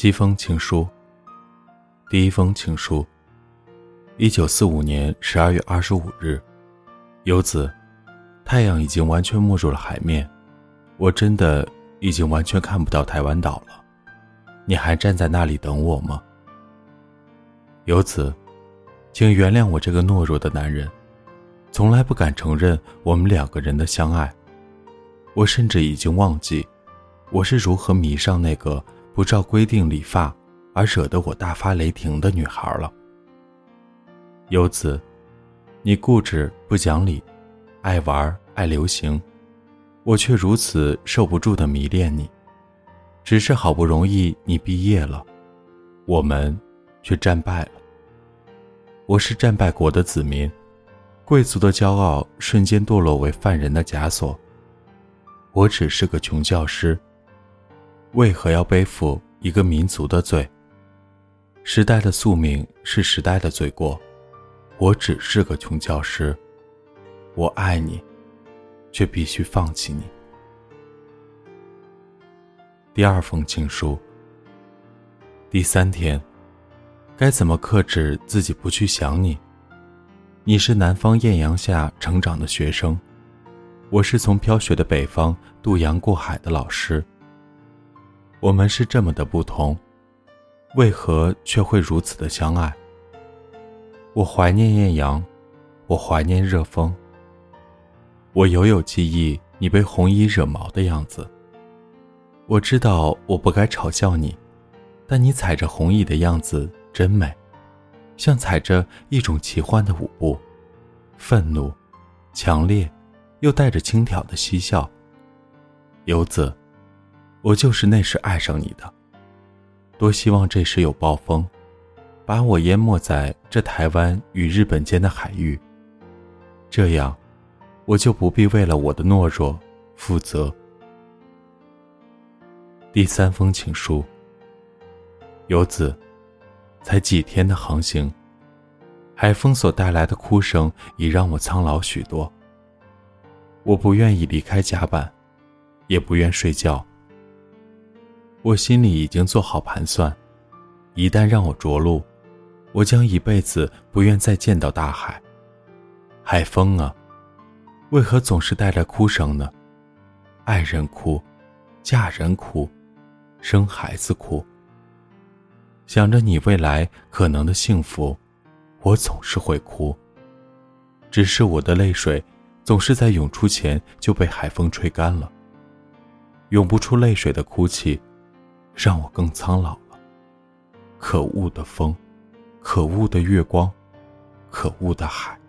七封情书。第一封情书。一九四五年十二月二十五日，游子，太阳已经完全没入了海面，我真的已经完全看不到台湾岛了。你还站在那里等我吗？游子，请原谅我这个懦弱的男人，从来不敢承认我们两个人的相爱。我甚至已经忘记，我是如何迷上那个。不照规定理发，而惹得我大发雷霆的女孩了。游子，你固执不讲理，爱玩爱流行，我却如此受不住的迷恋你。只是好不容易你毕业了，我们却战败了。我是战败国的子民，贵族的骄傲瞬间堕落为犯人的枷锁。我只是个穷教师。为何要背负一个民族的罪？时代的宿命是时代的罪过。我只是个穷教师，我爱你，却必须放弃你。第二封情书。第三天，该怎么克制自己不去想你？你是南方艳阳下成长的学生，我是从飘雪的北方渡洋过海的老师。我们是这么的不同，为何却会如此的相爱？我怀念艳阳，我怀念热风。我犹有记忆你被红衣惹毛的样子。我知道我不该嘲笑你，但你踩着红衣的样子真美，像踩着一种奇幻的舞步，愤怒、强烈，又带着轻佻的嬉笑。游子。我就是那时爱上你的，多希望这时有暴风，把我淹没在这台湾与日本间的海域。这样，我就不必为了我的懦弱负责。第三封情书。游子，才几天的航行，海风所带来的哭声已让我苍老许多。我不愿意离开甲板，也不愿睡觉。我心里已经做好盘算，一旦让我着陆，我将一辈子不愿再见到大海。海风啊，为何总是带来哭声呢？爱人哭，嫁人哭，生孩子哭。想着你未来可能的幸福，我总是会哭。只是我的泪水，总是在涌出前就被海风吹干了。涌不出泪水的哭泣。让我更苍老了。可恶的风，可恶的月光，可恶的海。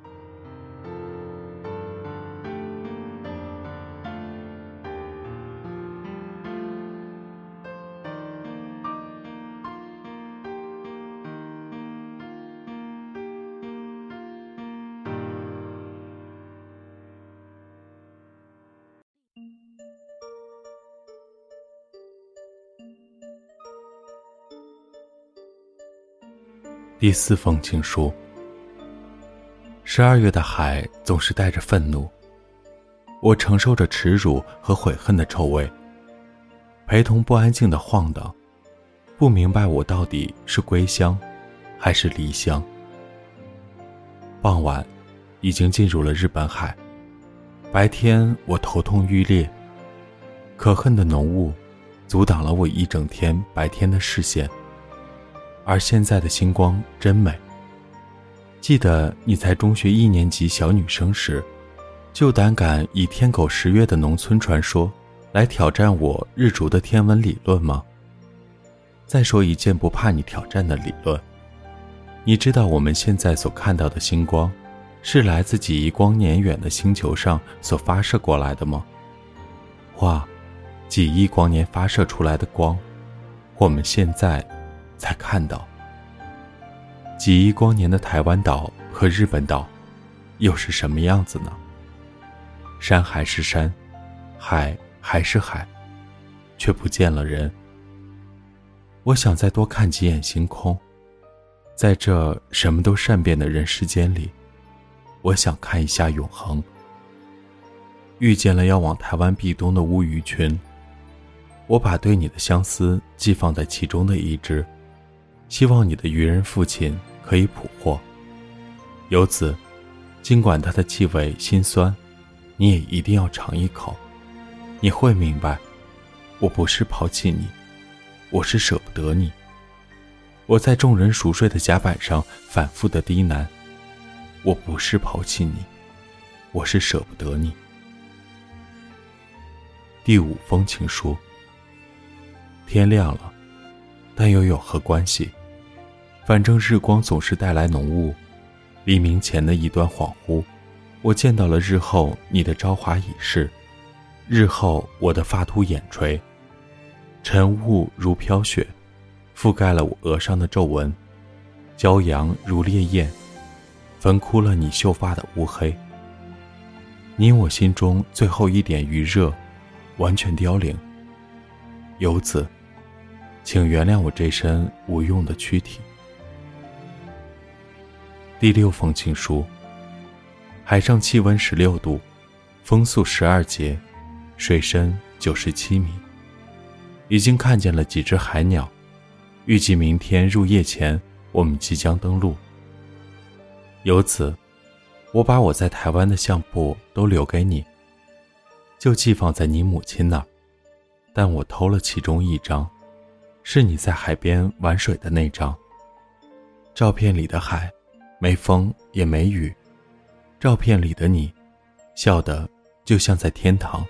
第四封情书。十二月的海总是带着愤怒，我承受着耻辱和悔恨的臭味，陪同不安静的晃荡，不明白我到底是归乡，还是离乡。傍晚，已经进入了日本海，白天我头痛欲裂，可恨的浓雾，阻挡了我一整天白天的视线。而现在的星光真美。记得你才中学一年级小女生时，就胆敢以天狗食月的农村传说来挑战我日逐的天文理论吗？再说一件不怕你挑战的理论。你知道我们现在所看到的星光，是来自几亿光年远的星球上所发射过来的吗？哇，几亿光年发射出来的光，我们现在。才看到，几亿光年的台湾岛和日本岛，又是什么样子呢？山还是山，海还是海，却不见了人。我想再多看几眼星空，在这什么都善变的人世间里，我想看一下永恒。遇见了要往台湾避冬的乌鱼群，我把对你的相思寄放在其中的一支，希望你的愚人父亲可以捕获。由此，尽管它的气味心酸，你也一定要尝一口。你会明白，我不是抛弃你，我是舍不得你。我在众人熟睡的甲板上反复的低喃：我不是抛弃你，我是舍不得你。第五封情书。天亮了，但又有何关系？反正日光总是带来浓雾。黎明前的一段恍惚，我见到了日后你的朝华已逝，日后我的发秃眼垂，晨雾如飘雪，覆盖了我额上的皱纹，骄阳如烈焰，焚枯了你秀发的乌黑。你我心中最后一点余热，完全凋零。由此。请原谅我这身无用的躯体。第六封情书。海上气温十六度，风速十二节，水深九十七米。已经看见了几只海鸟，预计明天入夜前，我们即将登陆。由此，我把我在台湾的相簿都留给你，就寄放在你母亲那儿，但我偷了其中一张。是你在海边玩水的那张。照片里的海，没风也没雨。照片里的你，笑得就像在天堂。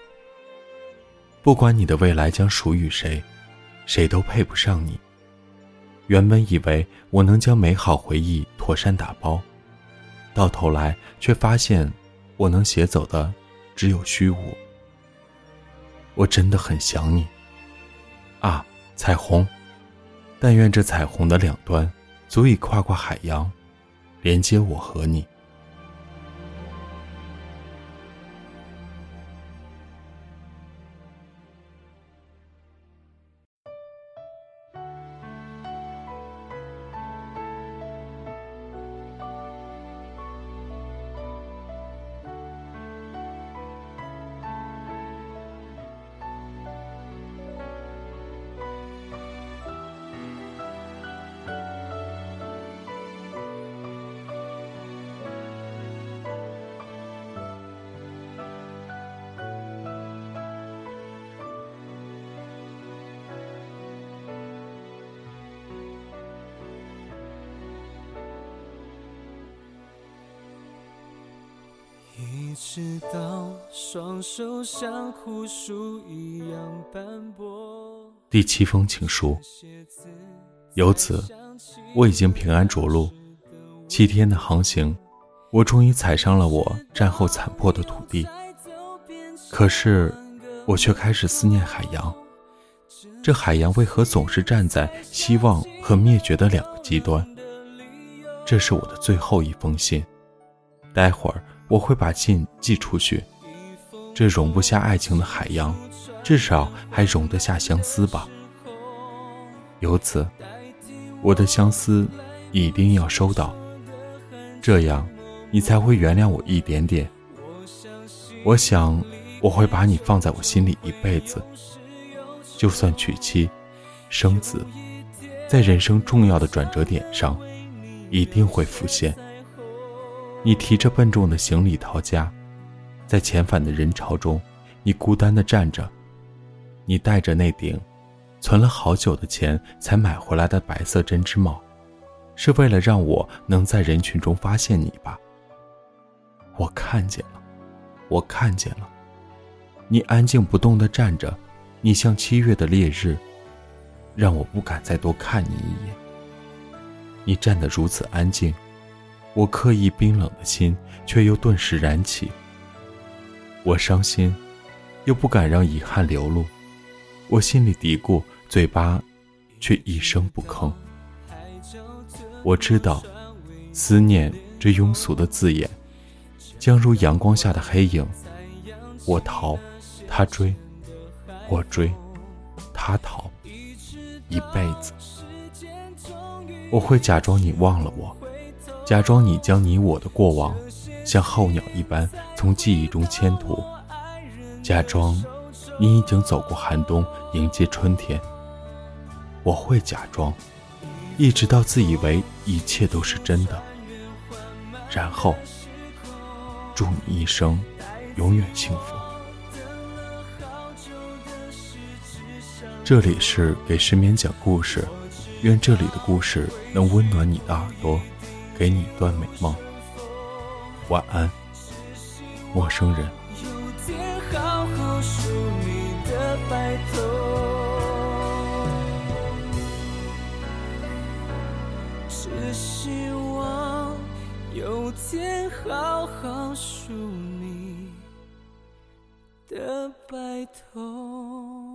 不管你的未来将属于谁，谁都配不上你。原本以为我能将美好回忆妥善打包，到头来却发现，我能携走的只有虚无。我真的很想你，啊。彩虹，但愿这彩虹的两端，足以跨过海洋，连接我和你。一直到双手像枯树一样斑驳。第七封情书。由此，我已经平安着陆。七天的航行，我终于踩上了我战后残破的土地。可是，我却开始思念海洋。这海洋为何总是站在希望和灭绝的两个极端？这是我的最后一封信。待会儿。我会把信寄出去。这容不下爱情的海洋，至少还容得下相思吧。由此，我的相思一定要收到，这样你才会原谅我一点点。我想，我会把你放在我心里一辈子。就算娶妻、生子，在人生重要的转折点上，一定会浮现。你提着笨重的行李逃家，在遣返的人潮中，你孤单的站着。你戴着那顶存了好久的钱才买回来的白色针织帽，是为了让我能在人群中发现你吧？我看见了，我看见了。你安静不动的站着，你像七月的烈日，让我不敢再多看你一眼。你站得如此安静。我刻意冰冷的心，却又顿时燃起。我伤心，又不敢让遗憾流露。我心里嘀咕，嘴巴却一声不吭。我知道，思念这庸俗的字眼，将如阳光下的黑影。我逃，他追；我追，他逃。一辈子，我会假装你忘了我。假装你将你我的过往，像候鸟一般从记忆中迁徒；假装你已经走过寒冬，迎接春天。我会假装，一直到自以为一切都是真的，然后祝你一生永远幸福。这里是给失眠讲故事，愿这里的故事能温暖你的耳朵，给你一段美梦。晚安，陌生人。白头，只希望有天好好数你的白头。